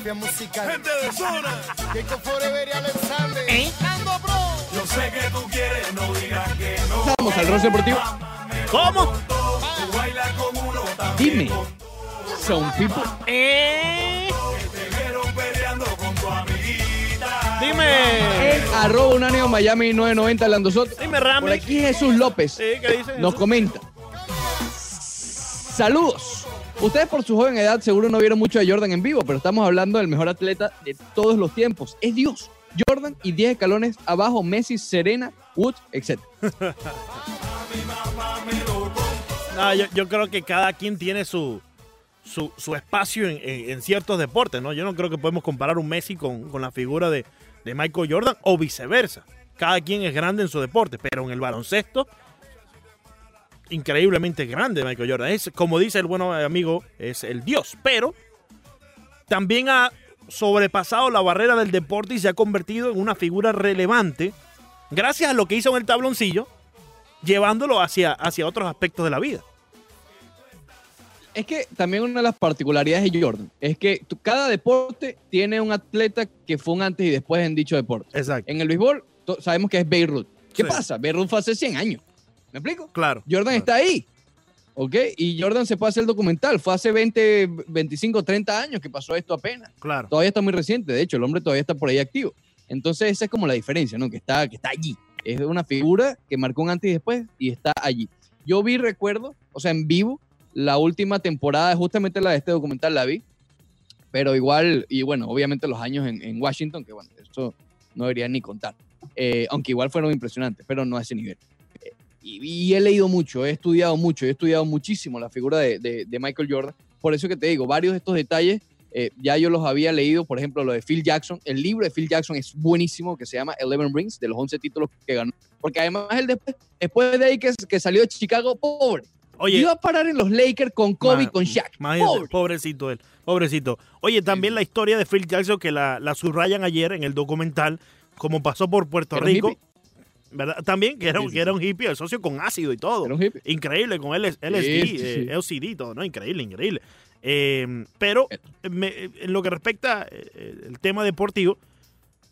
mafia musical. Gente de zona. Keiko Forever y Alexander. ¿Eh? Nando Bro. Yo sé que tú quieres, no digas que no. Vamos al roce deportivo. ¿Cómo? Tú bailas con uno también. Dime. Son people. ¿Eh? Te vieron peleando con tu amiguita. Dime. En arroba unánimo Miami 990 Lando Soto. Dime, Por Rami. aquí Jesús López Sí, ¿qué dice? nos comenta. Saludos. Ustedes por su joven edad seguro no vieron mucho a Jordan en vivo, pero estamos hablando del mejor atleta de todos los tiempos. Es Dios. Jordan y 10 escalones abajo, Messi, Serena, Wood, etc. No, yo, creo que cada quien tiene su, su, espacio en ciertos deportes, ¿no? Yo no creo que podemos comparar un Messi con, con la figura de, de Michael Jordan o viceversa. Cada quien es grande en su deporte, pero en el baloncesto, increíblemente grande Michael Jordan. Es, como dice el bueno amigo, es el dios, pero también ha sobrepasado la barrera del deporte y se ha convertido en una figura relevante gracias a lo que hizo en el tabloncillo, llevándolo hacia, hacia otros aspectos de la vida. Es que también una de las particularidades de Jordan es que tu- cada deporte tiene un atleta que fue un antes y después en dicho deporte. Exacto. En el béisbol sabemos que es Beirut. ¿Qué Sí. pasa? Beirut fue hace 100 años. ¿Me explico? Claro. Jordan claro. está ahí. ¿Ok? Y Jordan se puede hacer el documental. Fue hace 20, 25, 30 años que pasó esto apenas. Claro. Todavía está muy reciente. De hecho, el hombre todavía está por ahí activo. Entonces, esa es como la diferencia, ¿no? Que está, que está allí. Es una figura que marcó un antes y después y está allí. Yo vi, recuerdo, o sea, en vivo, la última temporada, justamente la de este documental la vi. Pero igual, y bueno, obviamente los años en, en Washington, que bueno, eso no debería ni contar. Eh, aunque igual fueron impresionantes, pero no a ese nivel. Y, y he leído mucho, he estudiado mucho, he estudiado muchísimo la figura de, de- de Michael Jordan. Por eso que te digo, varios de estos detalles eh, ya yo los había leído, por ejemplo, lo de Phil Jackson. El libro de Phil Jackson es buenísimo, que se llama Eleven Rings, de los 11 títulos que ganó. Porque además él después, después de ahí que, que salió de Chicago, pobre. Oye, Iba a parar en los Lakers con Kobe y con Shaq. Pobre. pobrecito él, pobrecito. Oye, también la historia de Phil Jackson que la, la subrayan ayer en el documental, como pasó por Puerto Rico, hippie. ¿Verdad? También que era, Sí, que era un hippie, el socio con ácido y todo. Era un hippie. Increíble, con LSD, eh. LCD y todo, ¿no? Increíble, increíble. Eh, pero me- en lo que respecta eh, el tema deportivo,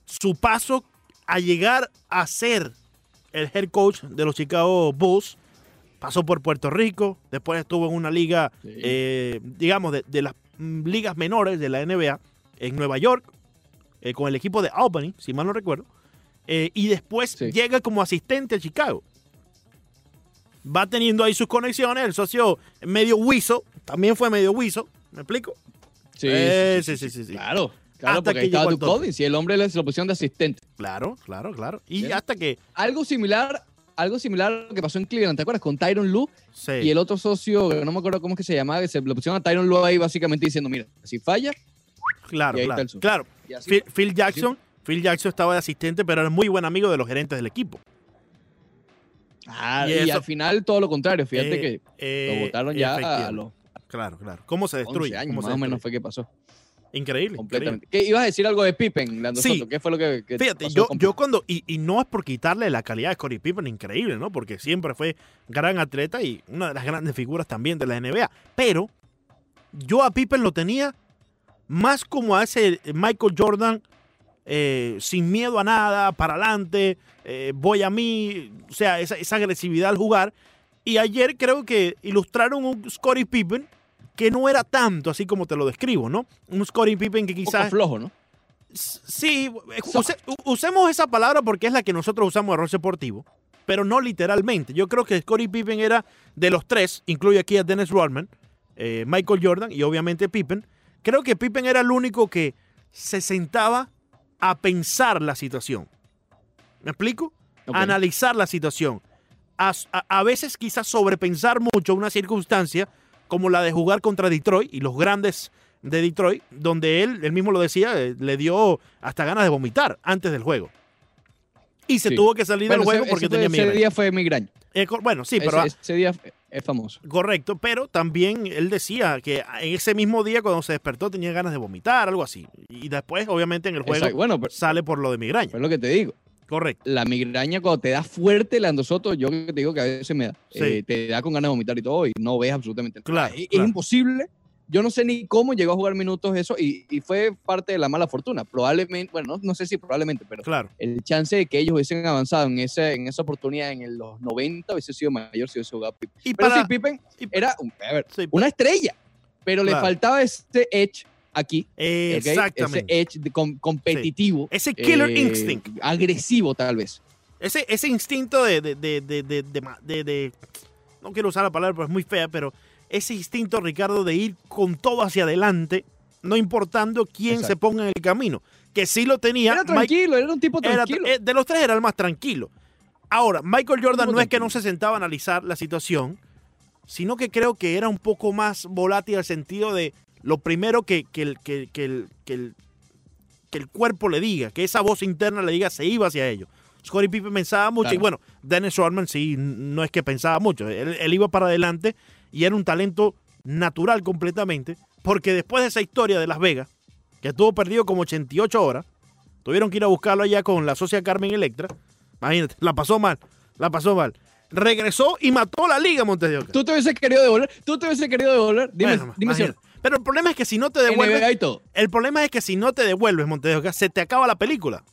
su paso a llegar a ser el head coach de los Chicago Bulls, pasó por Puerto Rico, después estuvo en una liga, Sí. eh, digamos, de, de las mm, ligas menores de la NBA en Nueva York, eh, con el equipo de Albany, si mal no recuerdo, eh, y después Sí. llega como asistente a Chicago. Va teniendo ahí sus conexiones, el socio medio huizo, también fue medio huizo, ¿me explico? Sí, Eh, sí, sí, sí, sí. Claro, claro, Hasta porque que estaba Duke. Collins y el hombre le- se lo pusieron de asistente. Claro, claro, claro. Y hasta que... Algo similar, algo similar a lo que pasó en Cleveland, ¿te acuerdas? Con Tyron Lue Sí. y el otro socio, no me acuerdo cómo es que se llamaba, que se lo pusieron a Tyron Lue ahí básicamente diciendo, mira, si falla, Claro, claro. claro. Phil Jackson, Phil Jackson estaba de asistente, pero era muy buen amigo de los gerentes del equipo. Ah, Y y, eso- al final todo lo contrario, fíjate Eh, que eh, lo votaron ya a efectivamente. los Claro, claro. ¿Cómo se 11 destruye? años, ¿Cómo más se o menos destruye? fue que pasó, Increíble. completamente. ¿Qué, ibas a decir algo de Pippen, Lando Sí. Soto? ¿Qué fue lo que, que. Fíjate, pasó yo, con yo cuando, y, y no es por quitarle la calidad de Scottie Pippen, increíble, ¿no? Porque siempre fue gran atleta y una de las grandes figuras también de la NBA. Pero yo a Pippen lo tenía más como a ese Michael Jordan eh, sin miedo a nada, para adelante, eh, voy a mí, o sea, esa, esa agresividad al jugar. Y ayer creo que ilustraron un Scottie Pippen que no era tanto así como te lo describo, ¿no? Un Scottie Pippen que Un poco quizás... flojo, ¿no? Sí, eh, use- usemos esa palabra porque es la que nosotros usamos en rol deportivo, pero no literalmente. Yo creo que Scottie Pippen era de los tres, incluye aquí a Dennis Rodman, eh, Michael Jordan y obviamente Pippen. Creo que Pippen era el único que se sentaba a pensar la situación. ¿Me explico? Analizar la situación. A, a- a veces quizás sobrepensar mucho una circunstancia como la de jugar contra Detroit y los grandes de Detroit, donde él, él mismo lo decía, eh, le dio hasta ganas de vomitar antes del juego. Y se Sí. tuvo que salir Bueno, del juego ese- porque ese tenía Ese migraña. día fue migraña. Eh, bueno, sí, Ese- pero ese, día es famoso. correcto, pero también él decía que en ese mismo día cuando se despertó tenía ganas de vomitar, algo así. Y después, obviamente, en el juego. Bueno, pero, sale por lo de migraña. es lo que te digo. Correcto. La migraña cuando te da fuerte, Lando Soto, yo te digo que a veces me da. Sí. eh, te da con ganas de vomitar y todo y no ves absolutamente nada. Claro, Es, imposible Yo no sé ni cómo llegó a jugar minutos eso y, y fue parte de la mala fortuna. Probablemente, bueno, no, no sé si probablemente, pero Claro. el chance de que ellos hubiesen avanzado en, ese, en esa oportunidad en los 90 hubiese sido mayor si hubiese jugado Pippen. Y Pero para, sí, Pippen y- era un- a ver, sí, una estrella, pero le faltaba ese edge aquí. exactamente. Ese edge com- competitivo. Ese killer eh, instinct. Agresivo, tal vez. Ese, ese instinto de, de, de, de, No quiero usar la palabra porque es muy fea, pero ese instinto, Ricardo, de ir con todo hacia adelante, no importando quién se ponga en el camino. Que sí lo tenía. Era Mike- tranquilo, era un tipo tranquilo. eh, de los tres era el más tranquilo. Ahora, Michael Jordan no es que no se sentaba a analizar la situación, sino que creo que era un poco más volátil al sentido de lo primero que, que el, que, que el, que el- que el cuerpo le diga, que esa voz interna le diga, se iba hacia ello. Scottie Pippen pensaba mucho y bueno, Dennis Rodman sí, no es que pensaba mucho, él, él iba para adelante y era un talento natural completamente, porque después de esa historia de Las Vegas, que estuvo perdido como 88 horas, tuvieron que ir a buscarlo allá con la socia Carmen Electra, imagínate, la pasó mal, la pasó mal. Regresó y mató la liga Montes de Oca. Tú te hubiese querido devolver, tú te hubiese querido devolver. Dime, Bueno, dime si. Pero el problema es que si no te devuelves, el problema es que si no te devuelves Montes de Oca, se te acaba la película.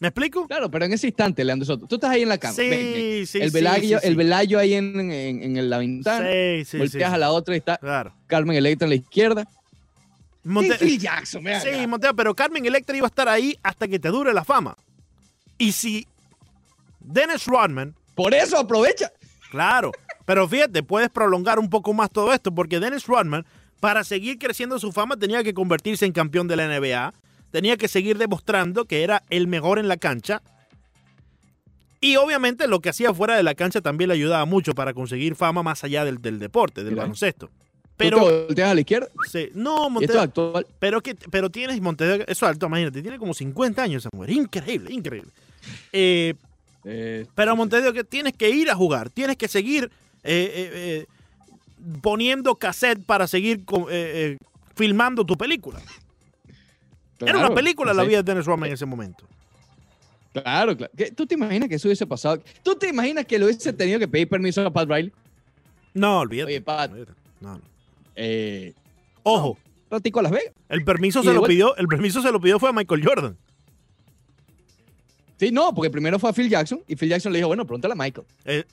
¿Me explico? Claro, pero en ese instante, Leandro Soto, tú estás ahí en la cama. Sí, ven, ven. sí, el sí, velayo, sí, el velayo ahí en, en- en la ventana. Sí, sí, volteas a la otra y está Claro. Carmen Electra en la izquierda. Monte- Y Phil Jackson, ven Sí. Monteo, pero Carmen Electra iba a estar ahí hasta que te dure la fama. Y si Dennis Rodman, Por eso aprovecha. claro, pero fíjate, puedes prolongar un poco más todo esto, porque Dennis Rodman, para seguir creciendo su fama, tenía que convertirse en campeón de la NBA, tenía que seguir demostrando que era el mejor en la cancha. Y obviamente lo que hacía fuera de la cancha también le ayudaba mucho para conseguir fama más allá del, del deporte, del baloncesto. Pero tú te volteas a la izquierda. sí, no, Y esto es Monteo, actual. pero, que, pero tienes Montevideo, eso es alto, imagínate, tiene como 50 años esa mujer. Increíble, increíble. Eh, Eh, pero Montevideo, que tienes que ir a jugar, tienes que seguir eh, eh, eh, poniendo cassette para seguir filmando tu película. Era una película la vida de Dennis Rodman en ese momento. Claro, claro. ¿Qué- ¿Tú te imaginas que eso hubiese pasado? ¿Tú te imaginas que le hubiese tenido que pedir permiso a Pat Riley? No, olvídate. Oye, Pat. No, no. eh, Ojo, ratico a Las Vegas. el permiso Y se lo vuelta- pidió, el permiso se lo pidió fue a Michael Jordan. Sí, no, porque primero fue a Phil Jackson y Phil Jackson le dijo, bueno, pregúntale a Michael. Eh,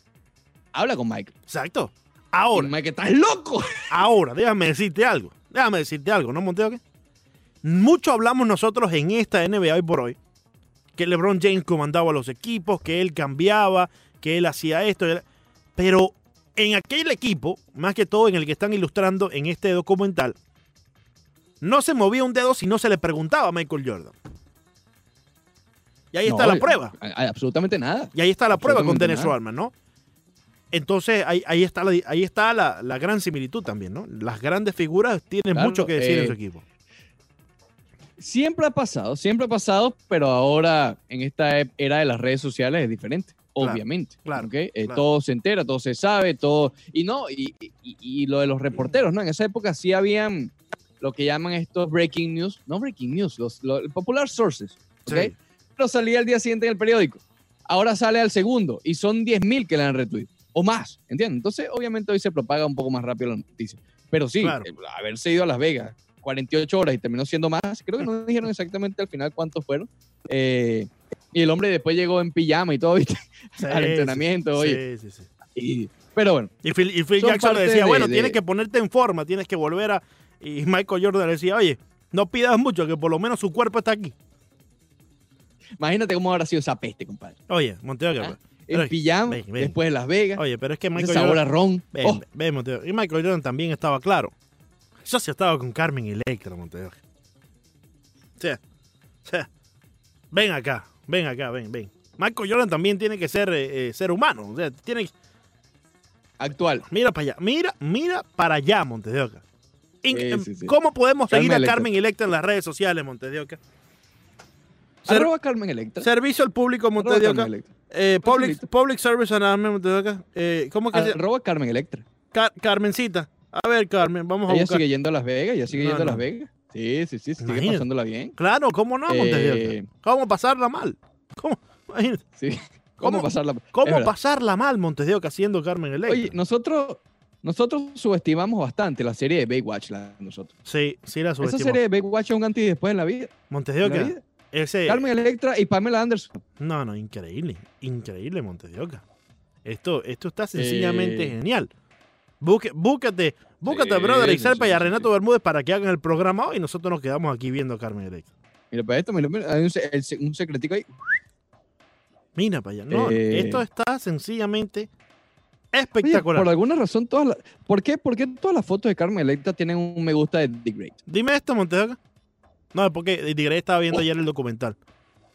Habla con Michael. exacto. Y Ahora, Michael, ¿estás loco? Ahora, déjame decirte algo. Déjame decirte algo, ¿no, Monteo? qué? Mucho hablamos nosotros en esta NBA hoy por hoy que LeBron James comandaba los equipos, que él cambiaba, que él hacía esto. Pero en aquel equipo, más que todo en el que están ilustrando en este documental, no se movía un dedo si no se le preguntaba a Michael Jordan. Y ahí está la prueba. a- a- Absolutamente nada. Y ahí está la prueba con Dennis. Rodman, ¿no? Entonces ahí, ahí está, la, ahí está la, la gran similitud también, ¿no? Las grandes figuras tienen Claro, mucho que decir en eh, su equipo. Siempre ha pasado, siempre ha pasado, pero ahora en esta e- era de las redes sociales es diferente, Claro, obviamente. claro, ¿ok? Eh, claro. Todo se entera, todo se sabe, todo. Y no, y, y- y lo de los reporteros, ¿no? En esa época sí habían lo que llaman estos breaking news, no breaking news, los, los popular sources, ¿ok? Sí. Pero salía el día siguiente en el periódico. Ahora sale al segundo y son 10.000 que le han retweet o más, ¿entiendes? Entonces, obviamente hoy se propaga un poco más rápido la noticia. Pero sí, eh, haberse ido a Las Vegas 48 horas y terminó siendo más, creo que no dijeron exactamente al final cuántos fueron. Eh, y el hombre después llegó en pijama y todo, ¿viste? Sí, al sí, entrenamiento, oye. Sí, sí, sí. Y- pero bueno, Y Phil, y Phil Son Jackson le decía, de- bueno, de- tienes que ponerte en forma, tienes que volver a... Y Michael Jordan le decía, oye, no pidas mucho, que por lo menos su cuerpo está aquí. imagínate cómo habrá sido esa peste, compadre. Oye, Monteo, que- Ah, Pero- En pijama, ven, ven. después de Las Vegas, oye, pero es que Michael Jordan... ron. Ven, Oh, ven, ven, Monteo. Y Michael Jordan también estaba claro. Eso sí estaba con Carmen Electra, Monteo. O sea, o sea, ven acá, ven acá, ven, ven. Michael Jordan también tiene que ser eh, eh, ser humano. O sea, tiene que- actual. Mira para allá, mira, mira para allá, Montes de Oca. In- Sí, em, sí, sí. ¿Cómo podemos Carmen seguir a Electra. Carmen Electra en las redes sociales, Montes de Oca? Ser- Carmen Electra. servicio al público, Montes de Oca. Eh, public, public Service Announcement, Montes de Oca. Eh, ¿Cómo que se Arroba Carmen Electra. Car- Carmencita. A ver, Carmen, vamos a Ella buscar. sigue yendo a Las Vegas, ella sigue No, yendo a. Las Vegas. Sí, sí, sí, sigue Imagínate. pasándola bien. Claro, ¿cómo no, Montes de Oca? Eh, ¿Cómo pasarla mal? ¿Cómo, imagínate, sí. ¿Cómo, ¿Cómo- pasarla? ¿cómo pasarla mal, Montes de Oca, siendo Carmen Electra? Oye, nosotros, Nosotros subestimamos bastante la serie de Baywatch, la nosotros. Sí, sí la Esa subestimó. serie de Baywatch es un antes y después en la vida. Montes ese... Carmen Electra y Pamela Anderson. No, no, increíble. Increíble, Montes de Oca. Esto, esto está sencillamente Eh. genial. Búscate, búscate a Sí, Brother sí, y a Renato sí. Bermúdez para que hagan el programa hoy y nosotros nos quedamos aquí viendo a Carmen Electra. Mira, para esto, mira, mira, hay un, el un secretico ahí. Mira para allá. No, Eh. esto está sencillamente Oye, espectacular. por alguna razón, todas las. ¿por qué, ¿Por qué todas las fotos de Carmen Electra tienen un me gusta de The Great? Dime esto, Montes de Oca. No, es porque Tigre estaba viendo Oh. ayer el documental.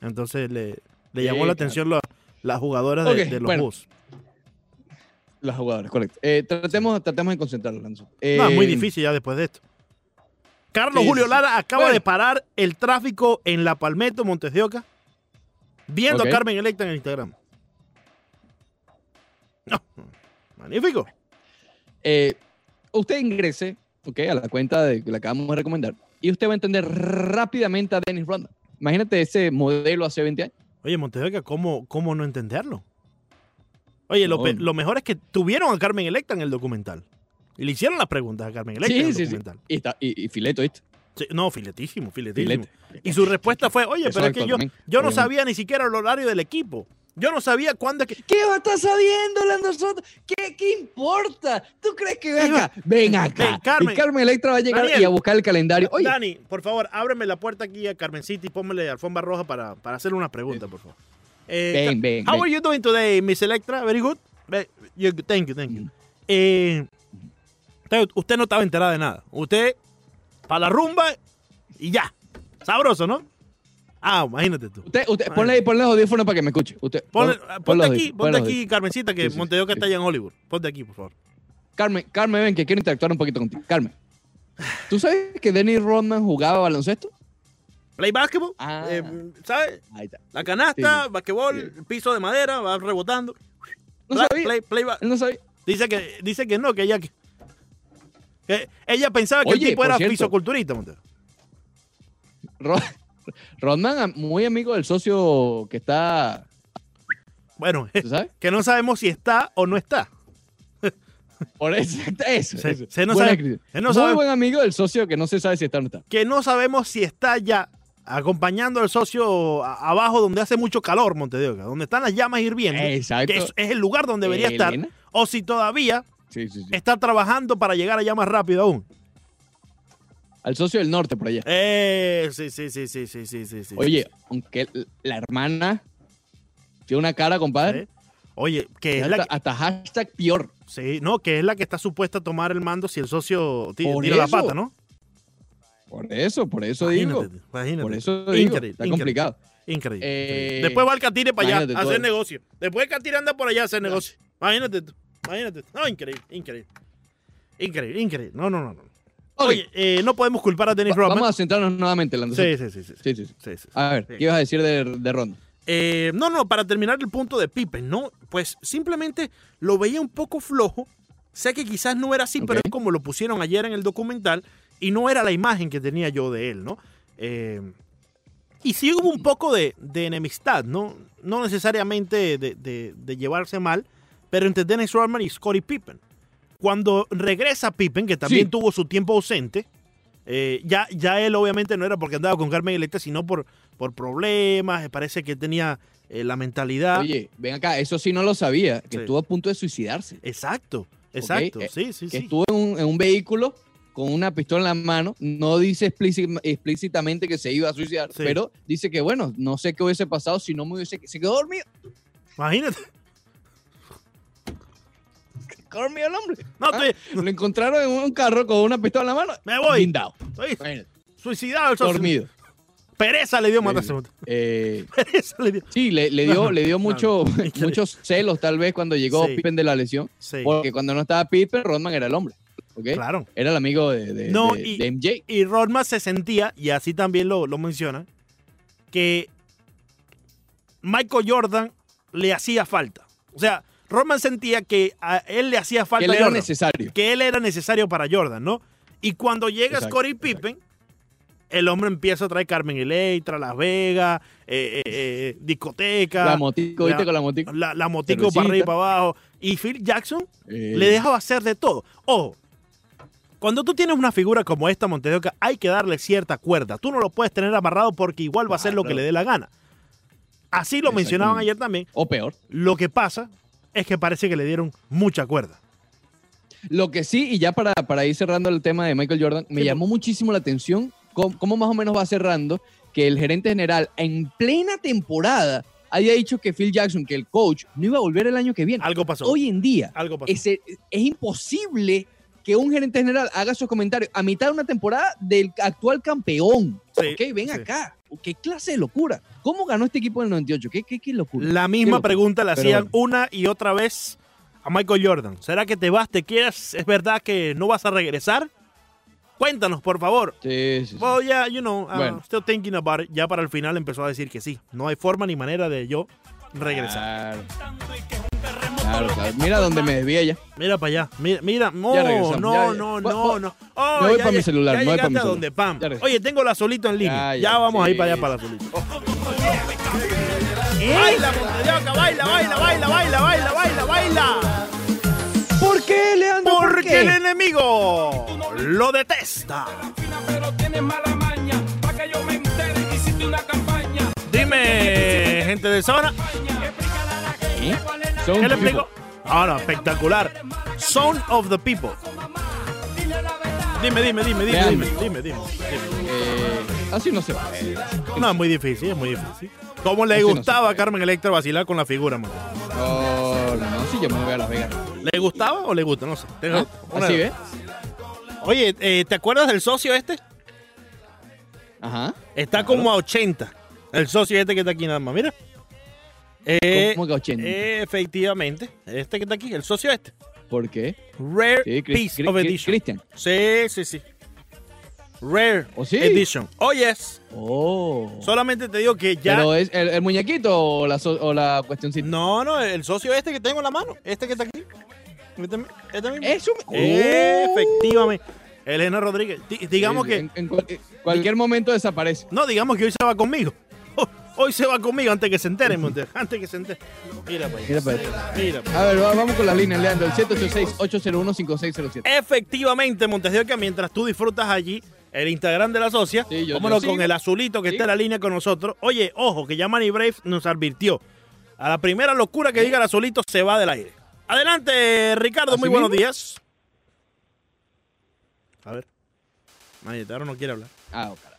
Entonces le, le llamó la claro. atención la- las jugadoras de, los bueno. Bulls. Las jugadoras, correcto. Eh, tratemos, tratemos de concentrarnos. No, Eh, muy difícil ya después de esto. Carlos sí, Julio. Lara acaba Bueno. de parar el tráfico en La Palmetto, Montes de Oca, viendo a Carmen Electra en el Instagram. No, magnífico. eh, usted ingrese ok, a la cuenta de, que le acabamos de recomendar y usted va a entender rápidamente a Dennis Rodman. Imagínate ese modelo hace 20 años. Oye, Montes de Oca, ¿cómo, ¿cómo no entenderlo? Oye, lo, No, lo mejor es que tuvieron a Carmen Electra en el documental. Y le hicieron las preguntas a Carmen Electra en el Sí, sí, sí. documental. Y, fileto, ¿viste? No, filetísimo, filetísimo. Filete. Y su respuesta fue, oye, Eso pero es que yo, yo no sabía ni siquiera el horario del equipo. Yo no sabía cuándo es que... ¿Qué va a estar sabiendo nosotros? ¿Qué, ¿Qué importa? ¿Tú crees que ven acá? Ven acá. Ven, Carmen. y Carmen Electra va a llegar Daniel. y a buscar el calendario. Oye, Dani, por favor, ábreme la puerta aquí a Carmencita y pónmele alfombra roja para, para hacerle una pregunta, por favor. Eh, Ca- ven. How are you doing today, Miss Electra? Very good. Thank you, thank you. Mm. Eh, usted- no estaba enterada de nada. Usted, para la rumba y ya. Sabroso, ¿no? Ah, imagínate tú. Usted, usted, ponle, ahí- ponle los audífonos para que me escuche. Usted, Ponle- aquí, ponle aquí, Carmencita, que Sí, sí, Montevideo que sí. está allá en Hollywood. Ponte aquí, por favor. Carmen, Carmen, ven, que quiero interactuar un poquito contigo. Carmen, ¿tú sabes que Dennis Rodman jugaba baloncesto? Play basketball, Ah. eh, ¿sabes? Ahí está. La canasta, Sí. basquetbol, Sí. piso de madera, va rebotando. No Play- sabía. play- no sabía. Dice que, dice que no, que ella, que ella pensaba que Oye, el tipo era cierto. fisiculturista, Montero. Ro- Rodman, muy amigo del socio que está, Bueno, que no sabemos si está o no está. Por eso, eso. Se- eso. se no sabe- se no muy sabe- buen amigo del socio que no se sabe si está o no está. Que no sabemos si está ya acompañando al socio abajo donde hace mucho calor, Montedioca, donde están las llamas hirviendo, Exacto. que es, el lugar donde debería Elena. estar, o si todavía está trabajando para llegar allá más rápido aún. Al socio del norte por allá. Eh, sí, sí, sí, sí, sí, sí, sí. Oye, aunque la hermana tiene una cara, compadre. Oye, que hasta, hashtag peor. Sí, no, que es la que está supuesta a tomar el mando si el socio tira la pata, ¿no? Por eso, por eso digo. Imagínate, imagínate. Por eso digo. Increíble, está increíble. complicado. Increíble. Eh. Después va el Catire para allá imagínate a hacer negocio. Después el Catire anda por allá a hacer negocio. Imagínate tú. Imagínate. No, increíble, increíble. Increíble, increíble. No, no, no. no. Ok, Oye, eh, no podemos culpar a Dennis va- Rodman. vamos a centrarnos nuevamente, Lando. Sí, sí, sí, sí. sí. sí, sí, sí. sí, sí. A ver. ¿qué ibas a decir de, de Ronda? Eh, no, no, para terminar el punto de Pippen, ¿no? Pues simplemente lo veía un poco flojo. Sé que quizás no era así, pero es como lo pusieron ayer en el documental y no era la imagen que tenía yo de él, ¿no? Eh, y sí hubo un poco de, de enemistad, ¿no? No necesariamente de, de- de llevarse mal, pero entre Dennis Rodman y Scottie Pippen. Cuando regresa Pippen, que también Sí. tuvo su tiempo ausente, eh, ya, ya él obviamente no era porque andaba con Carmen Electra, sino por, por problemas, me parece que tenía eh, la mentalidad. Oye, ven acá, eso sí no lo sabía, que Sí. estuvo a punto de suicidarse. Exacto, exacto, eh, sí, sí, que sí. estuvo en un, en un vehículo con una pistola en la mano. No dice explíci- explícitamente que se iba a suicidar, Sí. pero dice que, bueno, no sé qué hubiese pasado si no me hubiese... Se quedó dormido. Imagínate. Dormido el hombre. No, Ah, estoy- Lo encontraron en un carro con una pistola en la mano. me voy. Blindado. Suicidado. el. Dormido. Pereza le dio matarse. Eh, Pereza le dio. sí, le, le dio, le dio mucho, muchos celos tal vez cuando llegó Sí. Pippen de la lesión. Sí, Porque cuando no estaba Pippen, Rodman era el hombre. Claro. Era el amigo de, de- No, de- y- de MJ. Y Rodman se sentía, y así también lo, lo menciona, que Michael Jordan le hacía falta. O sea, Rodman sentía que a él le hacía Que falta él era Jordan. necesario. que él era necesario para Jordan, ¿no? Y cuando llega Exacto, Scottie exacto. Pippen, el hombre empieza a traer Carmen Electra, Las Vegas, eh, eh, eh, discoteca, La motico, ¿viste con la motico? la, la motico Cervecita. para arriba y para abajo. Y Phil Jackson Eh, le dejaba hacer de todo. Ojo, cuando tú tienes una figura como esta, Montedoca, hay que darle cierta cuerda. Tú no lo puedes tener amarrado porque igual va a hacer lo que le dé la gana. Así lo mencionaban ayer también. O peor. Lo que pasa es que parece que le dieron mucha cuerda. Lo que sí, y ya para, para ir cerrando el tema de Michael Jordan, me Sí, llamó muchísimo la atención cómo, cómo más o menos va cerrando que el gerente general en plena temporada haya dicho que Phil Jackson, que el coach, no iba a volver el año que viene. Algo pasó. Hoy en día Algo pasó. es, es imposible que un gerente general haga esos comentarios a mitad de una temporada del actual campeón. Sí, ok, ven sí. acá. ¿Qué clase de locura? ¿Cómo ganó este equipo en el 98? ¿Qué, qué, qué locura? La misma locura. pregunta la hacían bueno. una y otra vez a Michael Jordan. ¿Será que te vas, te quieres? ¿Es verdad que no vas a regresar? Cuéntanos, por favor. Sí, sí, sí. Well, yeah, you know, uh, Bueno. still thinking about it. Ya para el final empezó a decir que sí. No hay forma ni manera de yo regresar. Claro. Claro, claro. Mira dónde me desvía ya. Mira para allá. Mira, mira. No, regresamos, no, no, no, no. Oh, me voy ya pa' mi celular, Ya me voy pa' llegaste mi a celular. donde Pam. Oye, tengo la solito en línea. Ya, Ya, ya, vamos a ir para allá para la solito. Baila, Montevideo, baila, baila, baila, baila, baila, baila, baila. ¿Por qué, Leandro? ¿Por Porque qué? el enemigo lo detesta. pero tienes mala maña. Pa' que yo me entere, hiciste una campaña. Dime, gente de zona, ¿Eh? Son ¿qué le explico? Ahora, espectacular. Son of the people. Dime, dime, dime, dime, dime, dime, dime, dime. Eh, así no se puede. No, es muy difícil, es muy difícil. ¿Cómo le Así no gustaba a Carmen Electra vacilar con la figura, man? No, no. Sí, yo me voy a Las Vegas. ¿Le gustaba o le gusta? No sé. Ah, Así, ¿ves? Oye, eh, ¿te acuerdas del socio este? Ajá. Está como a 80. El socio este que está aquí nada más, mira. Eh, ¿Cómo que 80? eh, efectivamente, este que está aquí, el socio este. ¿Por qué? Rare Sí, Piece of Edition. Christian. Sí, sí, sí. Rare ¿Oh, sí? Edition. Oh, yes. Oh. Solamente te digo que ya. ¿Pero es el, el muñequito o la, so- o la cuestioncita? No, no, el socio este que tengo en la mano. Este que está aquí. Este, este mismo. Eso me- Efectivamente. Elena Rodríguez. Di- digamos Sí, que. En, en cual- en cualquier momento desaparece. No, digamos que hoy se va conmigo. Hoy se va conmigo antes que se entere, Monte. Antes que se entere. Mira, pues. Mira allá. Mira. A ver, va- vamos con las líneas, Leandro. El 786-801-5607. Efectivamente, Montes de Oca, mientras tú disfrutas allí el Instagram de la socia, Sí, yo- vámonos con el azulito que Sí. está en la línea con nosotros. Oye, ojo, que ya Manny Brave nos advirtió. A la primera locura que diga el azulito se va del aire. Adelante, Ricardo, ¿Así muy buenos días. A ver. Mayetaro no quiere hablar. Ah, cara.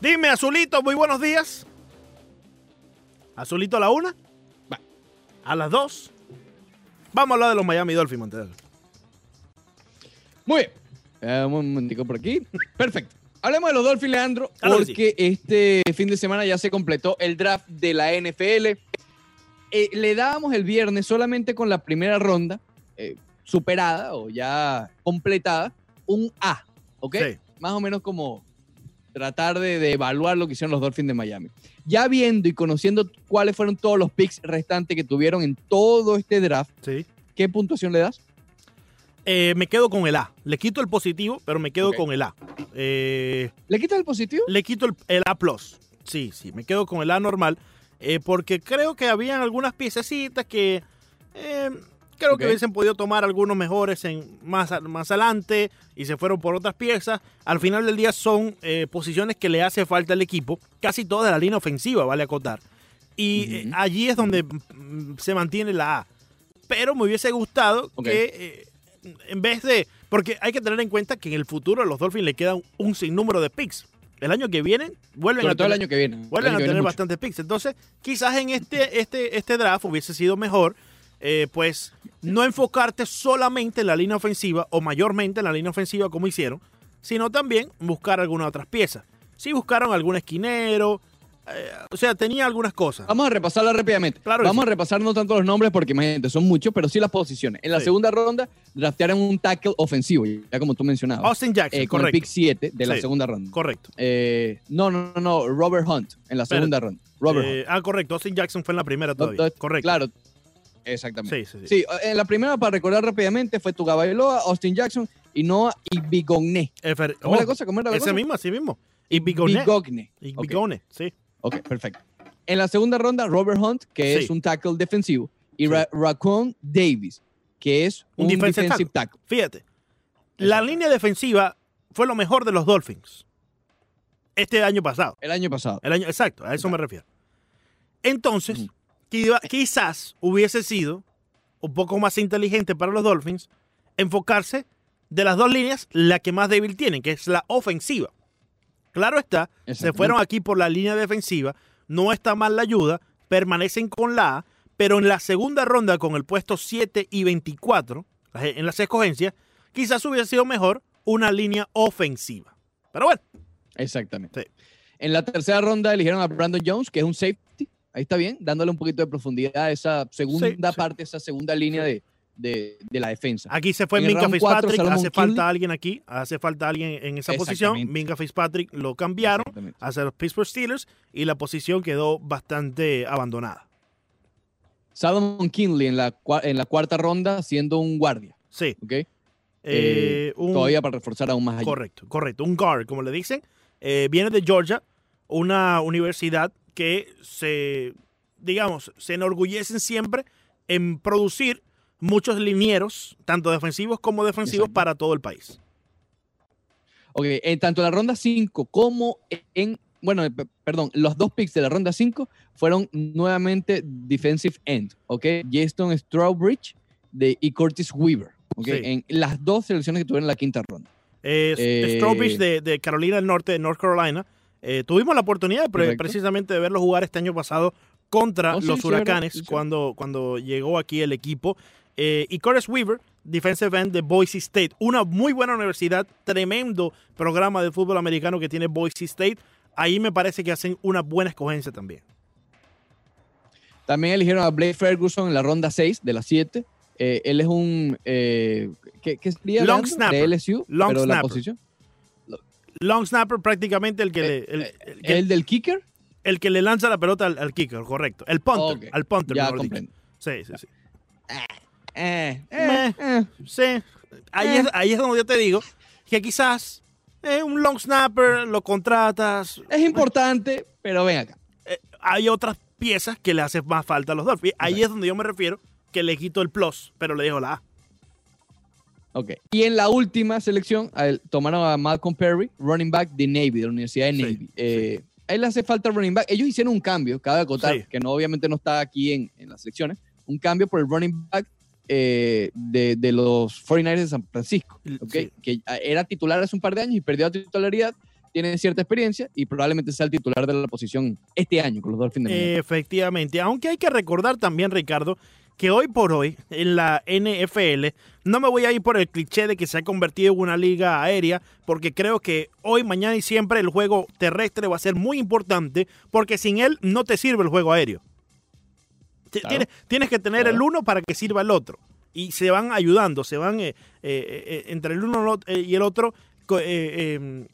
Dime, Azulito, muy buenos días. Azulito a la una. Va. A las dos. Vamos a hablar de los Miami Dolphins, Montes. Muy bien. Eh, un momentico por aquí. Perfecto. Hablemos de los Dolphins, Leandro, que porque este fin de semana ya se completó el draft de la NFL. Eh, le dábamos el viernes solamente con la primera ronda eh, superada o ya completada, un A, ¿ok? Sí. Más o menos como tratar de, de evaluar lo que hicieron los Dolphins de Miami. Ya viendo y conociendo cuáles fueron todos los picks restantes que tuvieron en todo este draft, Sí. ¿qué puntuación le das? Eh, me quedo con el A. Le quito el positivo, pero me quedo con el A. Eh, ¿Le quitas el positivo? le quito el, el A. Sí, sí, me quedo con el A normal. eh, porque creo que habían algunas piececitas que creo que hubiesen podido tomar algunos mejores en, más, más adelante y se fueron por otras piezas. Al final del día son eh, posiciones que le hace falta al equipo, casi toda de la línea ofensiva, vale acotar. Y eh, allí es donde mm, se mantiene la A. Pero me hubiese gustado que eh, en vez de. Porque hay que tener en cuenta que en el futuro a los Dolphins le quedan un sinnúmero de picks. El año que viene vuelven Sobre a todo el tener, año que viene. vuelven El a tener bastantes picks. Entonces, quizás en este, este, este draft hubiese sido mejor, eh, pues, no enfocarte solamente en la línea ofensiva o mayormente en la línea ofensiva como hicieron, sino también buscar algunas otras piezas. Sí buscaron algún esquinero, eh, o sea, tenía algunas cosas. Vamos a repasarla rápidamente. Claro Vamos sí. a repasar no tanto los nombres porque imagínate, son muchos, pero sí las posiciones. En la Sí. segunda ronda draftearon un tackle ofensivo, ya como tú mencionabas. Austin Jackson, eh, con el correcto. pick 7 de la segunda ronda. Correcto. Eh, no, no, no, Robert Hunt en la segunda ronda. Robert Hunt. ah, correcto. Austin Jackson fue en la primera todavía. no, correcto. Claro, exactamente. Sí, sí, sí. Sí, en la primera, para recordar rápidamente, fue Tuga Bailoa, Austin Jackson y Noah Ibigogne. Efer- ¿Cómo era oh, la cosa? ¿Cómo era la ese cosa? mismo, así mismo. Y. Bigogne. Y Ok. Bigonet, sí. Ok, perfecto. En la segunda ronda, Robert Hunt, que es un tackle defensivo, y. Ra- Davis, que es Un un, defensive defensive, tackle. Fíjate, la línea defensiva fue lo mejor de los Dolphins este año pasado. El año pasado. El año, exacto, a eso me refiero. Entonces. Qui- quizás hubiese sido un poco más inteligente para los Dolphins enfocarse de las dos líneas la que más débil tienen, que es la ofensiva. Claro está, se fueron aquí por la línea defensiva, no está mal la ayuda, permanecen con la A, pero en la segunda ronda con el puesto 7 y 24, las- en las escogencias, quizás hubiese sido mejor una línea ofensiva. Pero bueno, Exactamente. Sí. En la tercera ronda eligieron a Brandon Jones, que es un safety. Ahí está bien, dándole un poquito de profundidad a esa segunda Sí, sí. parte, esa segunda línea de, de- de la defensa. Aquí se fue Minka Fitzpatrick, hace falta alguien aquí, hace falta alguien en esa posición. Minka Fitzpatrick lo cambiaron hacia los Pittsburgh Steelers y la posición quedó bastante abandonada. Salomon Kinley en la, cua- en la cuarta ronda siendo un guardia, Sí, ¿ok? eh, Eh, un- Todavía para reforzar aún más allá. correcto, correcto, un guard, como le dicen. Eh, viene de Georgia, una universidad que se, digamos, se enorgullecen siempre en producir muchos linieros, tanto defensivos como defensivos, Exacto. para todo el país. Ok, en tanto la ronda 5 como en, bueno, eh, perdón, los dos picks de la ronda 5 fueron nuevamente defensive end, ¿ok? Jason Strawbridge de, y Curtis Weaver, ¿ok? Sí. En las dos selecciones que tuvieron en la quinta ronda. Eh, Eh, Strawbridge de, de Carolina del Norte, de North Carolina. Eh, tuvimos la oportunidad pre- precisamente de verlo jugar este año pasado contra Oh, sí, los sí, huracanes sí, cuando, cuando llegó aquí el equipo. Eh, y Curtis Weaver, defensive end de Boise State. Una muy buena universidad, tremendo programa de fútbol americano que tiene Boise State. Ahí me parece que hacen una buena escogencia también. También eligieron a Blake Ferguson en la ronda 6 de las 7. Eh, él es un, ¿qué, qué sería? Long snapper. De LSU, Long pero la snapper. posición. Long snapper prácticamente el que, le, Eh, el, eh, el que, ¿El del kicker? el que le lanza la pelota al, al kicker, correcto. El punter, al punter, Ya comprendo. Sí, sí, sí. Eh. Sí, ahí, es, ahí es donde yo te digo que quizás eh, un long snapper lo contratas. Es importante, pero ven acá. eh, hay otras piezas que le hacen más falta a los Dolphins. Ahí es donde yo me refiero que le quito el plus, pero le dejo la A. Ok. Y en la última selección él, tomaron a Malcolm Perry, running back de Navy, de la Universidad de Sí, Navy. Eh, A él le hace falta running back. Ellos hicieron un cambio, cabe acotar, Sí. que no obviamente no está aquí en, en las selecciones, un cambio por el running back eh, de, de los 49ers de San Francisco, ¿ok? Sí. que era titular hace un par de años y perdió la titularidad, tiene cierta experiencia y probablemente sea el titular de la posición este año con los Dolphins de. Efectivamente, aunque hay que recordar también, Ricardo, que hoy por hoy en la NFL no me voy a ir por el cliché de que se ha convertido en una liga aérea, porque creo que hoy, mañana y siempre el juego terrestre va a ser muy importante, porque sin él no te sirve el juego aéreo. Claro. Tienes, tienes que tener Claro. el uno para que sirva el otro. Y se van ayudando, se van eh, eh, eh, entre el uno y el otro eh, eh,